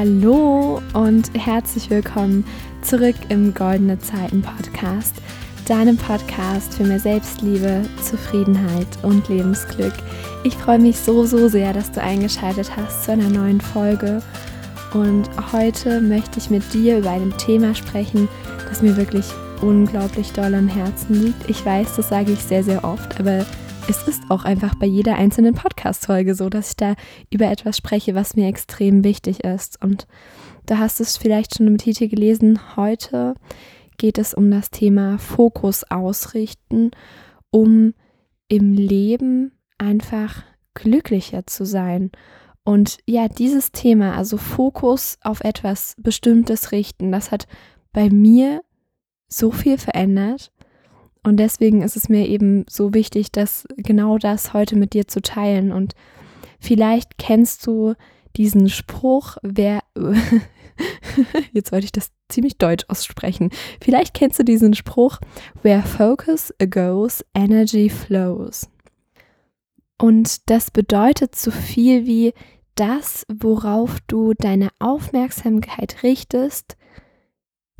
Hallo und herzlich willkommen zurück im Goldene Zeiten Podcast, deinem Podcast für mehr Selbstliebe, Zufriedenheit und Lebensglück. Ich freue mich so, so sehr, dass du eingeschaltet hast zu einer neuen Folge. Und heute möchte ich mit dir über ein Thema sprechen, das mir wirklich unglaublich doll am Herzen liegt. Ich weiß, das sage ich sehr, sehr oft, aber es ist auch einfach bei jeder einzelnen Podcast-Folge so, dass ich da über etwas spreche, was mir extrem wichtig ist. Und da hast du es vielleicht schon im Titel gelesen. Heute geht es um das Thema Fokus ausrichten, um im Leben einfach glücklicher zu sein. Und ja, dieses Thema, also Fokus auf etwas Bestimmtes richten, das hat bei mir so viel verändert. Und deswegen ist es mir eben so wichtig, dass genau das heute mit dir zu teilen. Und vielleicht kennst du diesen Spruch, wer, jetzt wollte ich das ziemlich deutsch aussprechen, vielleicht kennst du diesen Spruch, where focus goes, energy flows. Und das bedeutet so viel wie das, worauf du deine Aufmerksamkeit richtest,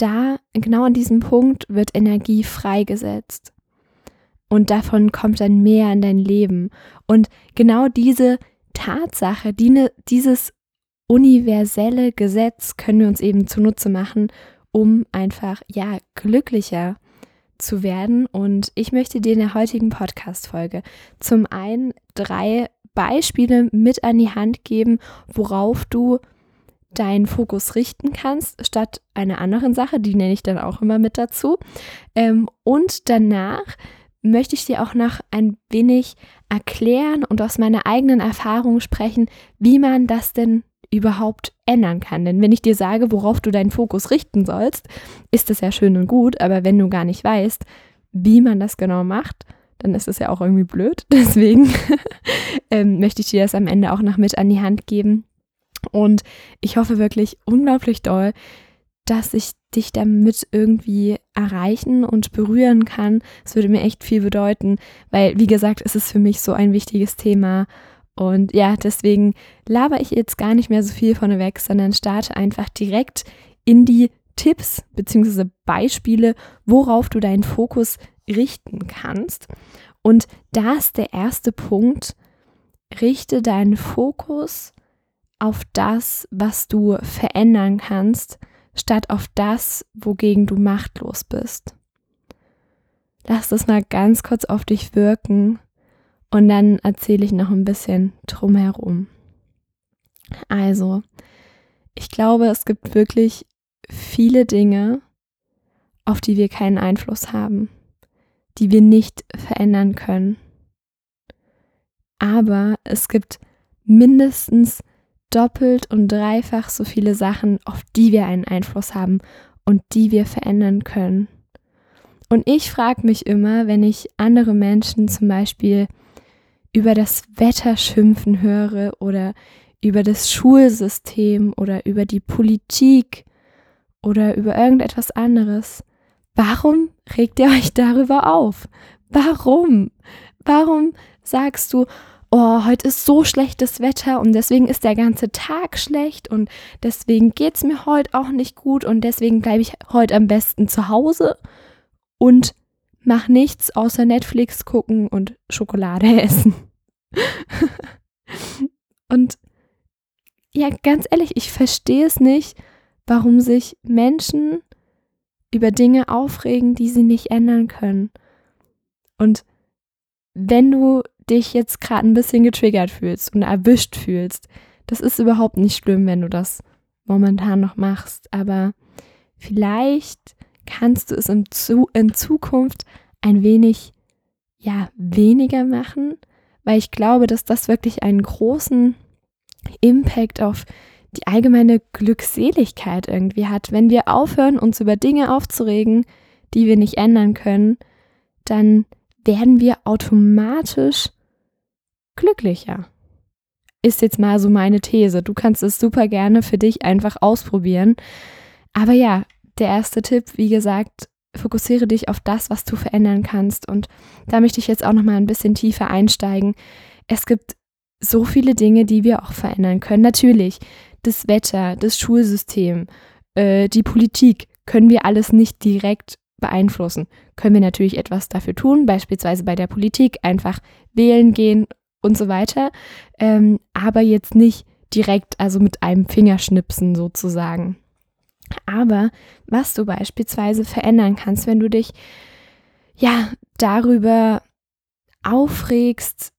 da, genau an diesem Punkt, wird Energie freigesetzt. Und davon kommt dann mehr in dein Leben. Und genau diese Tatsache, die, ne, dieses universelle Gesetz können wir uns eben zunutze machen, um einfach, ja, glücklicher zu werden. Und ich möchte dir in der heutigen Podcast-Folge zum einen drei Beispiele mit an die Hand geben, worauf du deinen Fokus richten kannst, statt einer anderen Sache, die nenne ich dann auch immer mit dazu. Ähm, und danach möchte ich dir auch noch ein wenig erklären und aus meiner eigenen Erfahrung sprechen, wie man das denn überhaupt ändern kann. Denn wenn ich dir sage, worauf du deinen Fokus richten sollst, ist das ja schön und gut, aber wenn du gar nicht weißt, wie man das genau macht, dann ist das ja auch irgendwie blöd. Deswegen ähm, möchte ich dir das am Ende auch noch mit an die Hand geben, und ich hoffe wirklich unglaublich doll, dass ich dich damit irgendwie erreichen und berühren kann. Es würde mir echt viel bedeuten, weil, wie gesagt, es ist für mich so ein wichtiges Thema. Und ja, deswegen laber ich jetzt gar nicht mehr so viel vorneweg, sondern starte einfach direkt in die Tipps bzw. Beispiele, worauf du deinen Fokus richten kannst. Und da ist der erste Punkt, richte deinen Fokus auf das, was du verändern kannst, statt auf das, wogegen du machtlos bist. Lass das mal ganz kurz auf dich wirken und dann erzähle ich noch ein bisschen drumherum. Also, ich glaube, es gibt wirklich viele Dinge, auf die wir keinen Einfluss haben, die wir nicht verändern können. Aber es gibt mindestens doppelt und dreifach so viele Sachen, auf die wir einen Einfluss haben und die wir verändern können. Und ich frage mich immer, wenn ich andere Menschen zum Beispiel über das Wetter schimpfen höre oder über das Schulsystem oder über die Politik oder über irgendetwas anderes, warum regt ihr euch darüber auf? Warum? Warum sagst du, oh, heute ist so schlechtes Wetter und deswegen ist der ganze Tag schlecht und deswegen geht es mir heute auch nicht gut und deswegen bleibe ich heute am besten zu Hause und mach nichts außer Netflix gucken und Schokolade essen. und ja, ganz ehrlich, ich verstehe es nicht, warum sich Menschen über Dinge aufregen, die sie nicht ändern können. Und wenn du dich jetzt gerade ein bisschen getriggert fühlst und erwischt fühlst, das ist überhaupt nicht schlimm, wenn du das momentan noch machst. Aber vielleicht kannst du es in, Zu in Zukunft ein wenig, ja, weniger machen, weil ich glaube, dass das wirklich einen großen Impact auf die allgemeine Glückseligkeit irgendwie hat. Wenn wir aufhören, uns über Dinge aufzuregen, die wir nicht ändern können, dann werden wir automatisch glücklicher. Ist jetzt mal so meine These. Du kannst es super gerne für dich einfach ausprobieren. Aber ja, der erste Tipp, wie gesagt, fokussiere dich auf das, was du verändern kannst. Und da möchte ich jetzt auch noch mal ein bisschen tiefer einsteigen. Es gibt so viele Dinge, die wir auch verändern können. Natürlich, das Wetter, das Schulsystem, äh, die Politik können wir alles nicht direkt beeinflussen. Können wir natürlich etwas dafür tun, beispielsweise bei der Politik einfach wählen gehen und so weiter, ähm, aber jetzt nicht direkt, also mit einem Fingerschnipsen sozusagen. Aber was du beispielsweise verändern kannst, wenn du dich ja darüber aufregst,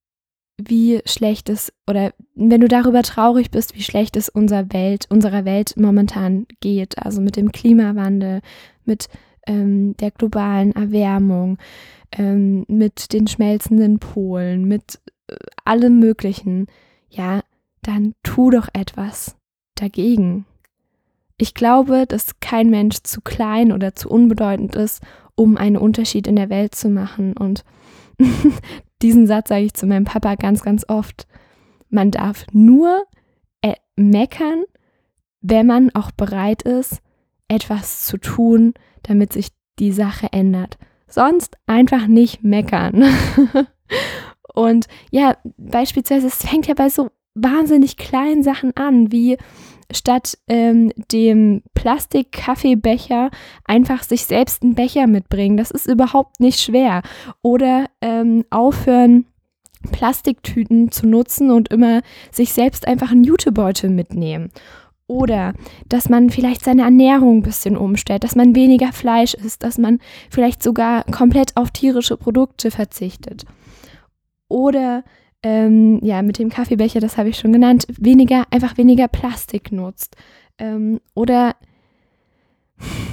wie schlecht es oder wenn du darüber traurig bist, wie schlecht es unserer Welt, unserer Welt momentan geht, also mit dem Klimawandel, mit ähm, der globalen Erwärmung, ähm, mit den schmelzenden Polen, mit äh, allem Möglichen, ja, dann tu doch etwas dagegen. Ich glaube, dass kein Mensch zu klein oder zu unbedeutend ist, um einen Unterschied in der Welt zu machen. Und diesen Satz sage ich zu meinem Papa ganz, ganz oft. Man darf nur äh, meckern, wenn man auch bereit ist, etwas zu tun, damit sich die Sache ändert. Sonst einfach nicht meckern. Und ja, beispielsweise, es fängt ja bei so wahnsinnig kleinen Sachen an, wie statt ähm, dem Plastik-Kaffeebecher einfach sich selbst einen Becher mitbringen. Das ist überhaupt nicht schwer. Oder ähm, aufhören, Plastiktüten zu nutzen und immer sich selbst einfach einen Jutebeutel mitnehmen. Oder dass man vielleicht seine Ernährung ein bisschen umstellt, dass man weniger Fleisch isst, dass man vielleicht sogar komplett auf tierische Produkte verzichtet. Oder ähm, ja, mit dem Kaffeebecher, das habe ich schon genannt, weniger, einfach weniger Plastik nutzt. Ähm, oder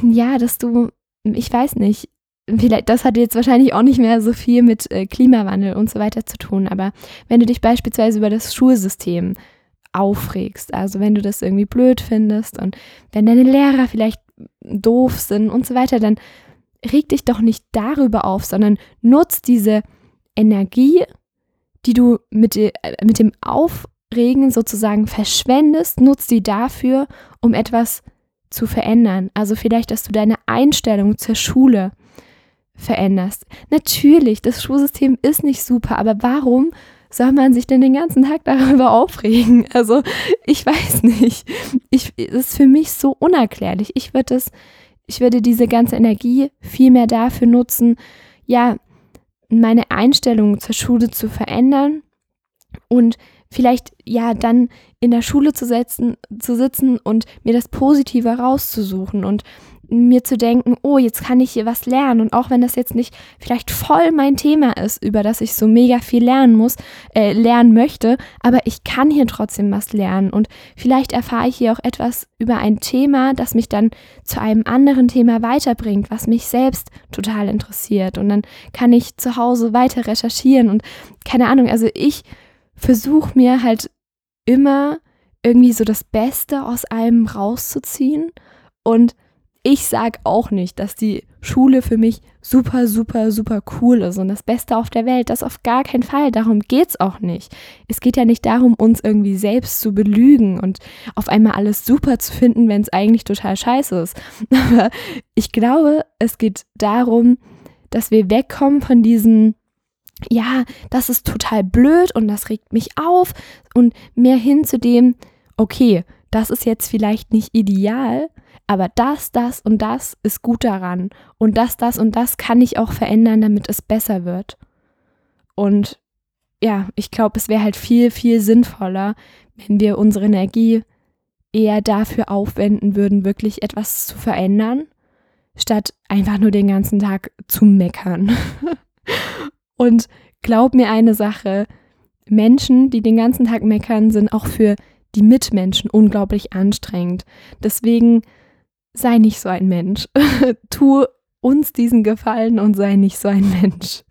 ja, dass du, ich weiß nicht, vielleicht, das hat jetzt wahrscheinlich auch nicht mehr so viel mit äh, Klimawandel und so weiter zu tun, aber wenn du dich beispielsweise über das Schulsystem aufregst, also wenn du das irgendwie blöd findest und wenn deine Lehrer vielleicht doof sind und so weiter, dann reg dich doch nicht darüber auf, sondern nutz diese Energie die du mit, äh, mit dem Aufregen sozusagen verschwendest, nutzt die dafür, um etwas zu verändern. Also vielleicht, dass du deine Einstellung zur Schule veränderst. Natürlich, das Schulsystem ist nicht super, aber warum soll man sich denn den ganzen Tag darüber aufregen? Also ich weiß nicht. Ich, das ist für mich so unerklärlich. Ich würde das, ich würde diese ganze Energie viel mehr dafür nutzen, ja, meine Einstellung zur Schule zu verändern und vielleicht ja dann in der Schule zu, setzen, zu sitzen und mir das Positive rauszusuchen und mir zu denken, oh, jetzt kann ich hier was lernen. Und auch wenn das jetzt nicht vielleicht voll mein Thema ist, über das ich so mega viel lernen muss, äh, lernen möchte, aber ich kann hier trotzdem was lernen. Und vielleicht erfahre ich hier auch etwas über ein Thema, das mich dann zu einem anderen Thema weiterbringt, was mich selbst total interessiert. Und dann kann ich zu Hause weiter recherchieren und keine Ahnung, also ich versuche mir halt immer irgendwie so das Beste aus allem rauszuziehen und ich sage auch nicht, dass die Schule für mich super, super, super cool ist und das Beste auf der Welt. Das auf gar keinen Fall. Darum geht es auch nicht. Es geht ja nicht darum, uns irgendwie selbst zu belügen und auf einmal alles super zu finden, wenn es eigentlich total scheiße ist. Aber ich glaube, es geht darum, dass wir wegkommen von diesen ja, das ist total blöd und das regt mich auf und mehr hin zu dem, okay, das ist jetzt vielleicht nicht ideal, aber das, das und das ist gut daran. Und das, das und das kann ich auch verändern, damit es besser wird. Und ja, ich glaube, es wäre halt viel, viel sinnvoller, wenn wir unsere Energie eher dafür aufwenden würden, wirklich etwas zu verändern, statt einfach nur den ganzen Tag zu meckern. und glaub mir eine Sache, Menschen, die den ganzen Tag meckern, sind auch für die Mitmenschen unglaublich anstrengend. Deswegen sei nicht so ein Mensch. tu uns diesen Gefallen und sei nicht so ein Mensch.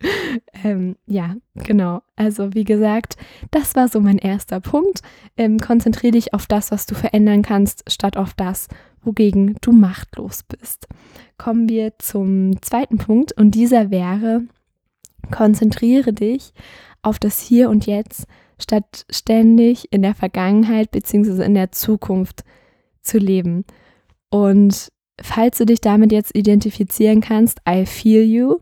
Ähm, ja, genau. Also wie gesagt, das war so mein erster Punkt. Ähm, Konzentriere dich auf das, was du verändern kannst, statt auf das, wogegen du machtlos bist. Kommen wir zum zweiten Punkt und dieser wäre, konzentriere dich auf das Hier und Jetzt, statt ständig in der Vergangenheit bzw. in der Zukunft zu leben. Und falls du dich damit jetzt identifizieren kannst, I feel you,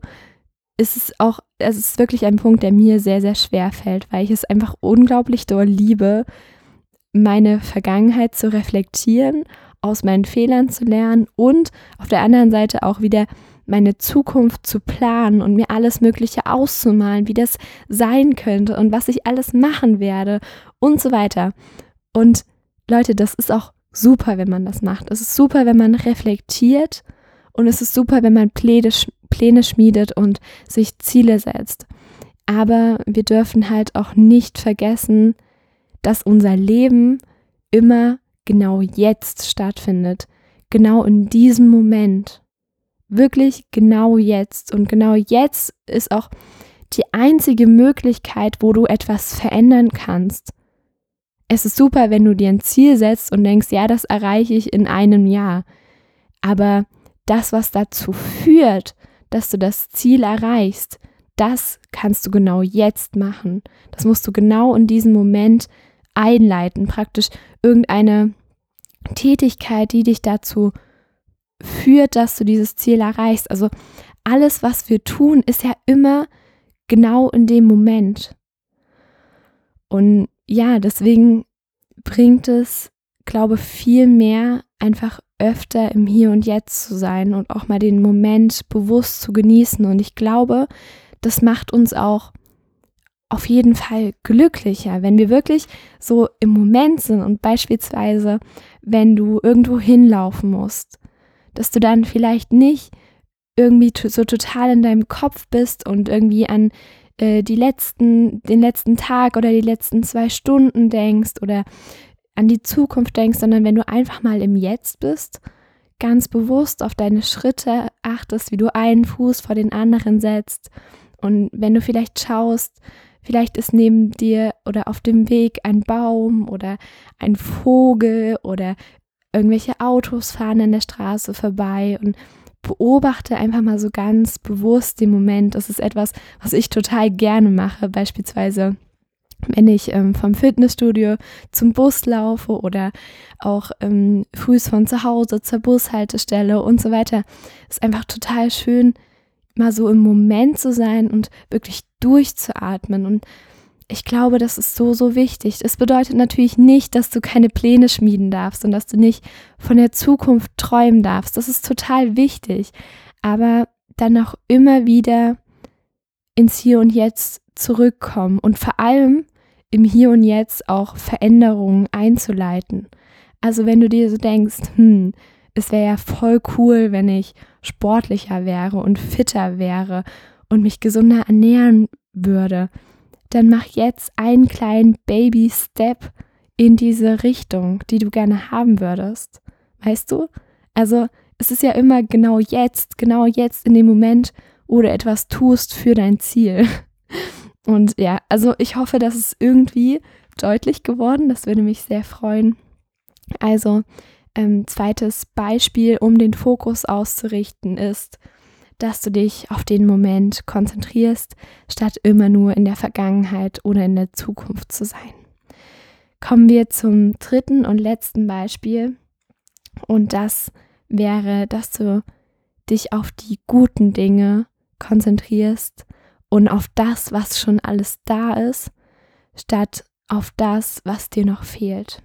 ist es auch, es ist wirklich ein Punkt, der mir sehr, sehr schwer fällt, weil ich es einfach unglaublich doll liebe, meine Vergangenheit zu reflektieren, aus meinen Fehlern zu lernen und auf der anderen Seite auch wieder meine Zukunft zu planen und mir alles Mögliche auszumalen, wie das sein könnte und was ich alles machen werde und so weiter. Und Leute, das ist auch super, wenn man das macht. Es ist super, wenn man reflektiert und es ist super, wenn man Pläne, Pläne schmiedet und sich Ziele setzt. Aber wir dürfen halt auch nicht vergessen, dass unser Leben immer genau jetzt stattfindet. Genau in diesem Moment. Wirklich genau jetzt. Und genau jetzt ist auch die einzige Möglichkeit, wo du etwas verändern kannst. Es ist super, wenn du dir ein Ziel setzt und denkst, ja, das erreiche ich in einem Jahr. Aber das, was dazu führt, dass du das Ziel erreichst, das kannst du genau jetzt machen. Das musst du genau in diesem Moment einleiten. Praktisch irgendeine Tätigkeit, die dich dazu führt, dass du dieses Ziel erreichst. Also alles, was wir tun, ist ja immer genau in dem Moment. Und ja, deswegen bringt es, glaube viel mehr einfach öfter im Hier und Jetzt zu sein und auch mal den Moment bewusst zu genießen. Und ich glaube, das macht uns auch auf jeden Fall glücklicher, wenn wir wirklich so im Moment sind und beispielsweise, wenn du irgendwo hinlaufen musst, dass du dann vielleicht nicht irgendwie so total in deinem Kopf bist und irgendwie an äh, die letzten, den letzten Tag oder die letzten zwei Stunden denkst oder an die Zukunft denkst, sondern wenn du einfach mal im Jetzt bist, ganz bewusst auf deine Schritte achtest, wie du einen Fuß vor den anderen setzt. Und wenn du vielleicht schaust, vielleicht ist neben dir oder auf dem Weg ein Baum oder ein Vogel oder irgendwelche Autos fahren an der Straße vorbei und beobachte einfach mal so ganz bewusst den Moment. Das ist etwas, was ich total gerne mache, beispielsweise wenn ich ähm, vom Fitnessstudio zum Bus laufe oder auch ähm, frühs von zu Hause zur Bushaltestelle und so weiter. Ist einfach total schön, mal so im Moment zu sein und wirklich durchzuatmen. Und ich glaube, das ist so, so wichtig. Es bedeutet natürlich nicht, dass du keine Pläne schmieden darfst und dass du nicht von der Zukunft träumen darfst. Das ist total wichtig. Aber dann auch immer wieder ins Hier und Jetzt zurückkommen und vor allem im Hier und Jetzt auch Veränderungen einzuleiten. Also wenn du dir so denkst, hm, es wäre ja voll cool, wenn ich sportlicher wäre und fitter wäre und mich gesunder ernähren würde, dann mach jetzt einen kleinen Baby-Step in diese Richtung, die du gerne haben würdest. Weißt du? Also es ist ja immer genau jetzt, genau jetzt in dem Moment, wo du etwas tust für dein Ziel. Und ja, also ich hoffe, dass es irgendwie deutlich geworden. Das würde mich sehr freuen. Also ähm, zweites Beispiel, um den Fokus auszurichten, ist, dass du dich auf den Moment konzentrierst, statt immer nur in der Vergangenheit oder in der Zukunft zu sein. Kommen wir zum dritten und letzten Beispiel. Und das wäre, dass du dich auf die guten Dinge konzentrierst und auf das, was schon alles da ist, statt auf das, was dir noch fehlt,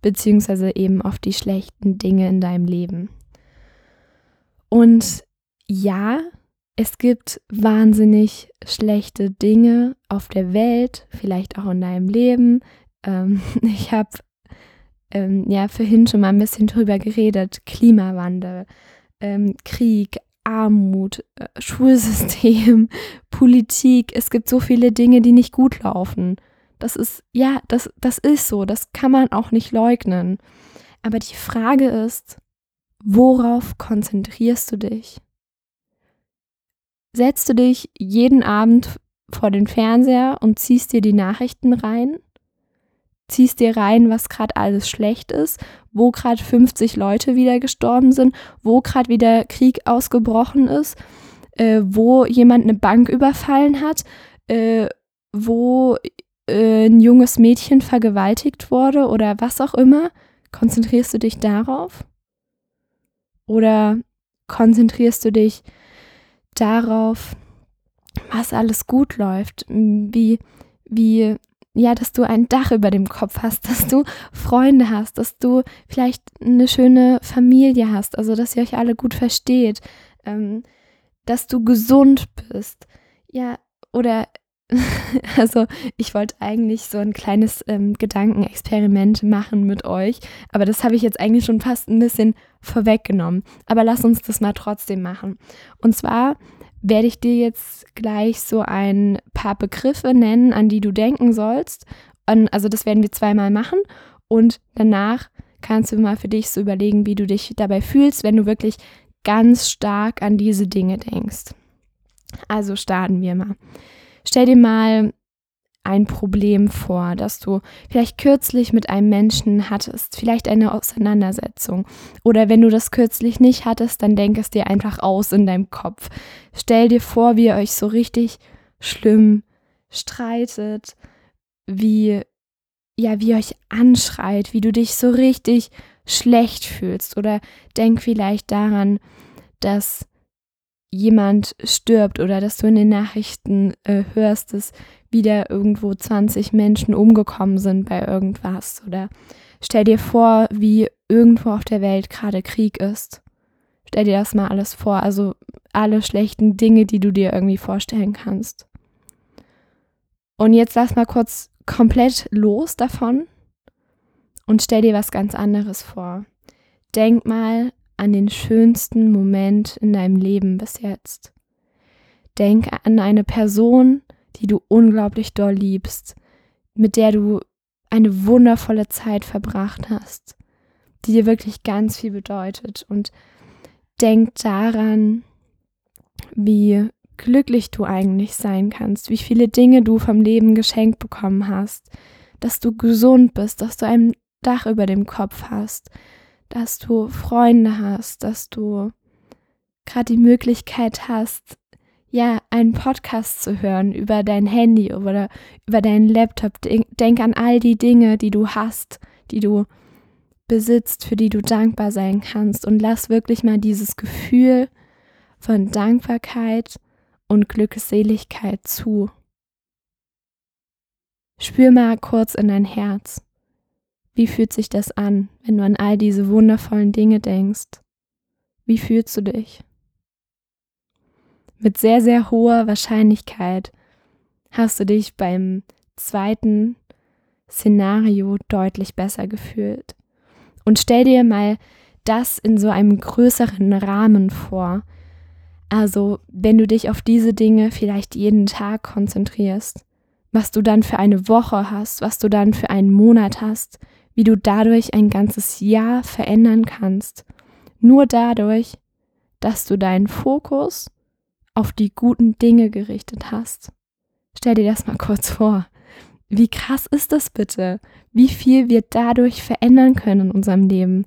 beziehungsweise eben auf die schlechten Dinge in deinem Leben. Und ja, es gibt wahnsinnig schlechte Dinge auf der Welt, vielleicht auch in deinem Leben. Ähm, ich habe ähm, ja vorhin schon mal ein bisschen drüber geredet. Klimawandel, ähm, Krieg, Armut, äh, Schulsystem, Politik. Es gibt so viele Dinge, die nicht gut laufen. Das ist, ja, das, das ist so. Das kann man auch nicht leugnen. Aber die Frage ist, worauf konzentrierst du dich? Setzt du dich jeden Abend vor den Fernseher und ziehst dir die Nachrichten rein? Ziehst dir rein, was gerade alles schlecht ist, wo gerade 50 Leute wieder gestorben sind, wo gerade wieder Krieg ausgebrochen ist, äh, wo jemand eine Bank überfallen hat, äh, wo äh, ein junges Mädchen vergewaltigt wurde oder was auch immer. Konzentrierst du dich darauf? Oder konzentrierst du dich darauf, was alles gut läuft, wie, wie ja, dass du ein Dach über dem Kopf hast, dass du Freunde hast, dass du vielleicht eine schöne Familie hast, also dass ihr euch alle gut versteht, ähm, dass du gesund bist. Ja, oder also ich wollte eigentlich so ein kleines ähm, Gedankenexperiment machen mit euch, aber das habe ich jetzt eigentlich schon fast ein bisschen vorweggenommen. Aber lass uns das mal trotzdem machen. Und zwar werde ich dir jetzt gleich so ein paar Begriffe nennen, an die du denken sollst. Und also das werden wir zweimal machen und danach kannst du mal für dich so überlegen, wie du dich dabei fühlst, wenn du wirklich ganz stark an diese Dinge denkst. Also starten wir mal. Stell dir mal ein Problem vor, das du vielleicht kürzlich mit einem Menschen hattest, vielleicht eine Auseinandersetzung. Oder wenn du das kürzlich nicht hattest, dann denk es dir einfach aus in deinem Kopf. Stell dir vor, wie ihr euch so richtig schlimm streitet, wie ja, wie ihr euch anschreit, wie du dich so richtig schlecht fühlst oder denk vielleicht daran, dass jemand stirbt oder dass du in den Nachrichten äh, hörst, dass wieder irgendwo 20 Menschen umgekommen sind bei irgendwas. Oder stell dir vor, wie irgendwo auf der Welt gerade Krieg ist. Stell dir das mal alles vor. Also alle schlechten Dinge, die du dir irgendwie vorstellen kannst. Und jetzt lass mal kurz komplett los davon und stell dir was ganz anderes vor. Denk mal an den schönsten Moment in deinem Leben bis jetzt. Denk an eine Person, die du unglaublich doll liebst, mit der du eine wundervolle Zeit verbracht hast, die dir wirklich ganz viel bedeutet. Und denk daran, wie glücklich du eigentlich sein kannst, wie viele Dinge du vom Leben geschenkt bekommen hast, dass du gesund bist, dass du ein Dach über dem Kopf hast, dass du Freunde hast, dass du gerade die Möglichkeit hast, ja, einen Podcast zu hören über dein Handy oder über deinen Laptop. Denk an all die Dinge, die du hast, die du besitzt, für die du dankbar sein kannst und lass wirklich mal dieses Gefühl von Dankbarkeit und Glückseligkeit zu. Spür mal kurz in dein Herz. Wie fühlt sich das an, wenn du an all diese wundervollen Dinge denkst? Wie fühlst du dich? Mit sehr, sehr hoher Wahrscheinlichkeit hast du dich beim zweiten Szenario deutlich besser gefühlt. Und stell dir mal das in so einem größeren Rahmen vor. Also, wenn du dich auf diese Dinge vielleicht jeden Tag konzentrierst, was du dann für eine Woche hast, was du dann für einen Monat hast, wie du dadurch ein ganzes Jahr verändern kannst. Nur dadurch, dass du deinen Fokus auf die guten Dinge gerichtet hast. Stell dir das mal kurz vor. Wie krass ist das bitte? Wie viel wir dadurch verändern können in unserem Leben?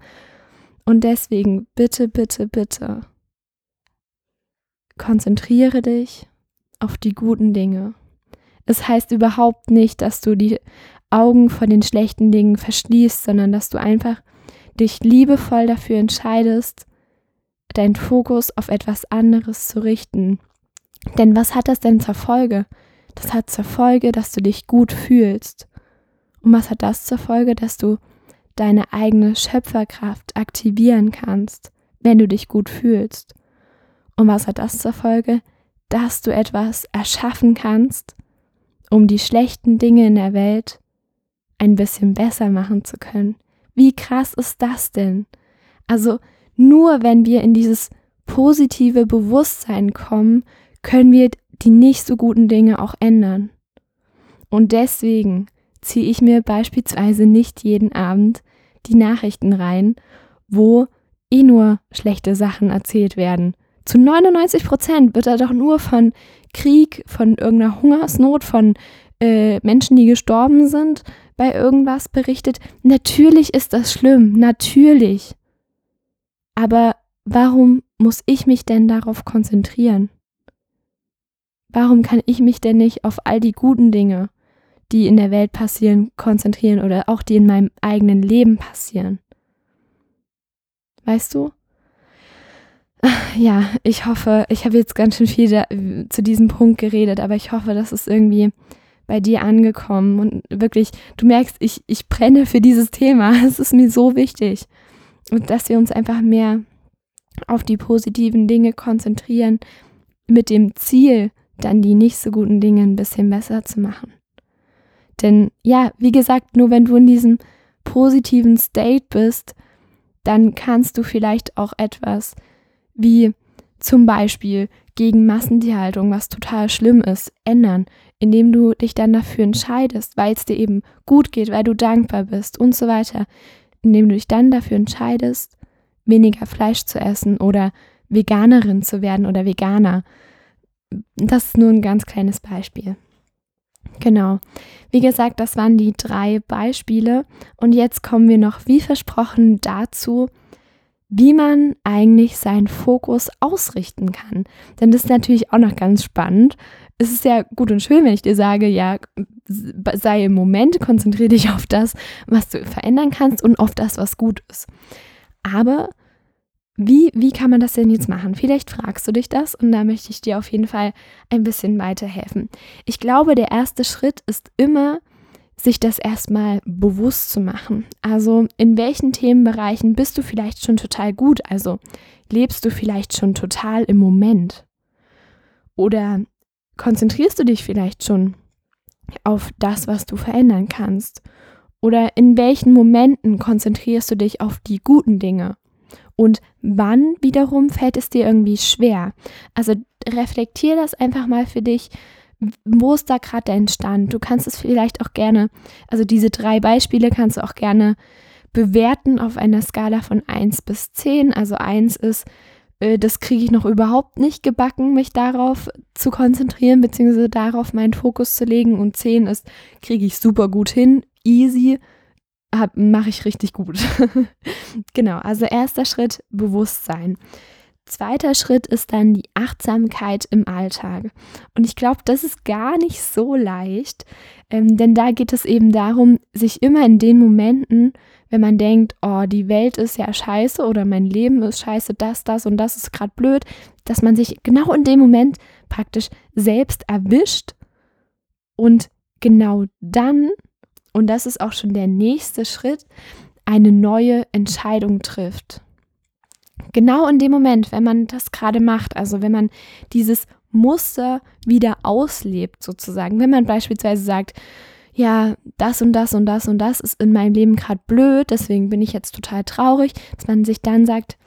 Und deswegen bitte, bitte, bitte, konzentriere dich auf die guten Dinge. Es heißt überhaupt nicht, dass du die Augen vor den schlechten Dingen verschließt, sondern dass du einfach dich liebevoll dafür entscheidest, deinen Fokus auf etwas anderes zu richten. Denn was hat das denn zur Folge? Das hat zur Folge, dass du dich gut fühlst. Und was hat das zur Folge, dass du deine eigene Schöpferkraft aktivieren kannst, wenn du dich gut fühlst? Und was hat das zur Folge? Dass du etwas erschaffen kannst, um die schlechten Dinge in der Welt ein bisschen besser machen zu können. Wie krass ist das denn? Also nur wenn wir in dieses positive Bewusstsein kommen, können wir die nicht so guten Dinge auch ändern. Und deswegen ziehe ich mir beispielsweise nicht jeden Abend die Nachrichten rein, wo eh nur schlechte Sachen erzählt werden. Zu 99 Prozent wird da doch nur von Krieg, von irgendeiner Hungersnot, von äh, Menschen, die gestorben sind, bei irgendwas berichtet. Natürlich ist das schlimm, natürlich. Aber warum muss ich mich denn darauf konzentrieren? Warum kann ich mich denn nicht auf all die guten Dinge, die in der Welt passieren, konzentrieren oder auch die in meinem eigenen Leben passieren? Weißt du? Ja, ich hoffe, ich habe jetzt ganz schön viel da, zu diesem Punkt geredet, aber ich hoffe, dass es irgendwie bei dir angekommen und wirklich, du merkst, ich, ich brenne für dieses Thema. Es ist mir so wichtig. Und dass wir uns einfach mehr auf die positiven Dinge konzentrieren, mit dem Ziel, dann die nicht so guten Dinge ein bisschen besser zu machen. Denn ja, wie gesagt, nur wenn du in diesem positiven State bist, dann kannst du vielleicht auch etwas wie zum Beispiel gegen Massentierhaltung, was total schlimm ist, ändern, indem du dich dann dafür entscheidest, weil es dir eben gut geht, weil du dankbar bist und so weiter, indem du dich dann dafür entscheidest, weniger Fleisch zu essen oder Veganerin zu werden oder Veganer. Das ist nur ein ganz kleines Beispiel. Genau. Wie gesagt, das waren die drei Beispiele. Und jetzt kommen wir noch, wie versprochen, dazu, wie man eigentlich seinen Fokus ausrichten kann. Denn das ist natürlich auch noch ganz spannend. Es ist ja gut und schön, wenn ich dir sage, ja, sei im Moment, konzentriere dich auf das, was du verändern kannst und auf das, was gut ist. Aber wie, wie kann man das denn jetzt machen? Vielleicht fragst du dich das und da möchte ich dir auf jeden Fall ein bisschen weiterhelfen. Ich glaube, der erste Schritt ist immer, sich das erstmal bewusst zu machen. Also in welchen Themenbereichen bist du vielleicht schon total gut? Also lebst du vielleicht schon total im Moment? Oder konzentrierst du dich vielleicht schon auf das, was du verändern kannst? Oder in welchen Momenten konzentrierst du dich auf die guten Dinge? Und wann wiederum fällt es dir irgendwie schwer? Also reflektier das einfach mal für dich. Wo ist da gerade dein Stand? Du kannst es vielleicht auch gerne, also diese drei Beispiele kannst du auch gerne bewerten auf einer Skala von 1 bis 10. Also 1 ist, äh, das kriege ich noch überhaupt nicht gebacken, mich darauf zu konzentrieren, beziehungsweise darauf meinen Fokus zu legen. Und 10 ist, kriege ich super gut hin, easy, mache ich richtig gut. genau, also erster Schritt Bewusstsein. Zweiter Schritt ist dann die Achtsamkeit im Alltag. Und ich glaube, das ist gar nicht so leicht, ähm, denn da geht es eben darum, sich immer in den Momenten, wenn man denkt, oh, die Welt ist ja scheiße oder mein Leben ist scheiße, das, das und das ist gerade blöd, dass man sich genau in dem Moment praktisch selbst erwischt und genau dann und das ist auch schon der nächste Schritt, eine neue Entscheidung trifft. Genau in dem Moment, wenn man das gerade macht, also wenn man dieses Muster wieder auslebt, sozusagen, wenn man beispielsweise sagt, ja, das und das und das und das ist in meinem Leben gerade blöd, deswegen bin ich jetzt total traurig, dass man sich dann sagt,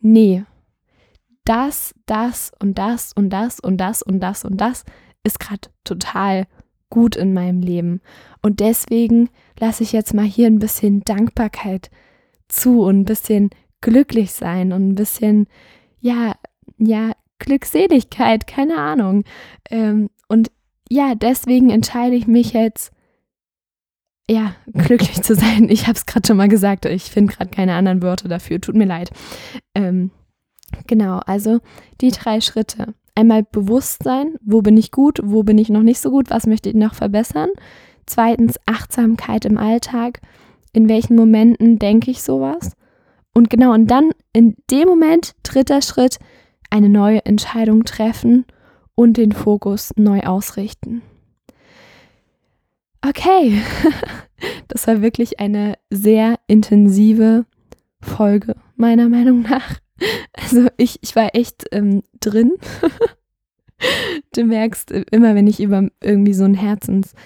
nee, das, das und das und das und das und das und das ist gerade total gut in meinem Leben. Und deswegen lasse ich jetzt mal hier ein bisschen Dankbarkeit zu und ein bisschen glücklich sein und ein bisschen, ja, ja, Glückseligkeit, keine Ahnung. Ähm, und ja, deswegen entscheide ich mich jetzt, ja, glücklich zu sein. Ich habe es gerade schon mal gesagt, ich finde gerade keine anderen Wörter dafür, tut mir leid. Ähm, genau, also die drei Schritte einmal Bewusstsein, wo bin ich gut, wo bin ich noch nicht so gut, was möchte ich noch verbessern. Zweitens Achtsamkeit im Alltag, in welchen Momenten denke ich sowas. Und genau, und dann in dem Moment, dritter Schritt, eine neue Entscheidung treffen und den Fokus neu ausrichten. Okay, das war wirklich eine sehr intensive Folge, meiner Meinung nach. Also ich, ich war echt ähm, drin. du merkst, äh, immer wenn ich über irgendwie so ein Herzensthema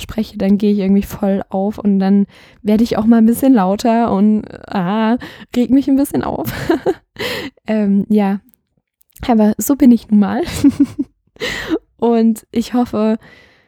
spreche, dann gehe ich irgendwie voll auf und dann werde ich auch mal ein bisschen lauter und ah, reg mich ein bisschen auf. ähm, ja, aber so bin ich nun mal. und ich hoffe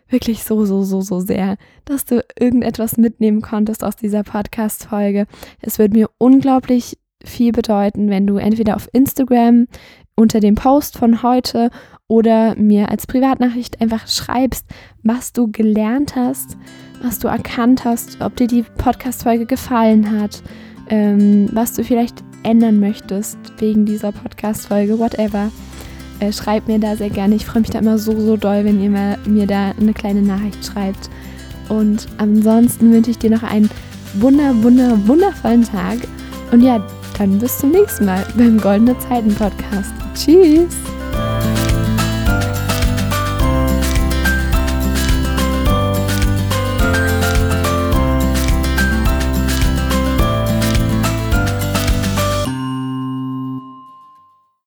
wirklich so, so, so, so sehr, dass du irgendetwas mitnehmen konntest aus dieser Podcast-Folge. Es wird mir unglaublich viel bedeuten, wenn du entweder auf Instagram unter dem Post von heute oder mir als Privatnachricht einfach schreibst, was du gelernt hast, was du erkannt hast, ob dir die Podcast-Folge gefallen hat, ähm, was du vielleicht ändern möchtest wegen dieser Podcast-Folge, whatever. Äh, schreib mir da sehr gerne. Ich freue mich da immer so, so doll, wenn ihr mir, mir da eine kleine Nachricht schreibt. Und ansonsten wünsche ich dir noch einen wunder, wunder, wundervollen Tag. Und ja, dann bis zum nächsten Mal beim Goldene Zeiten Podcast. Tschüss!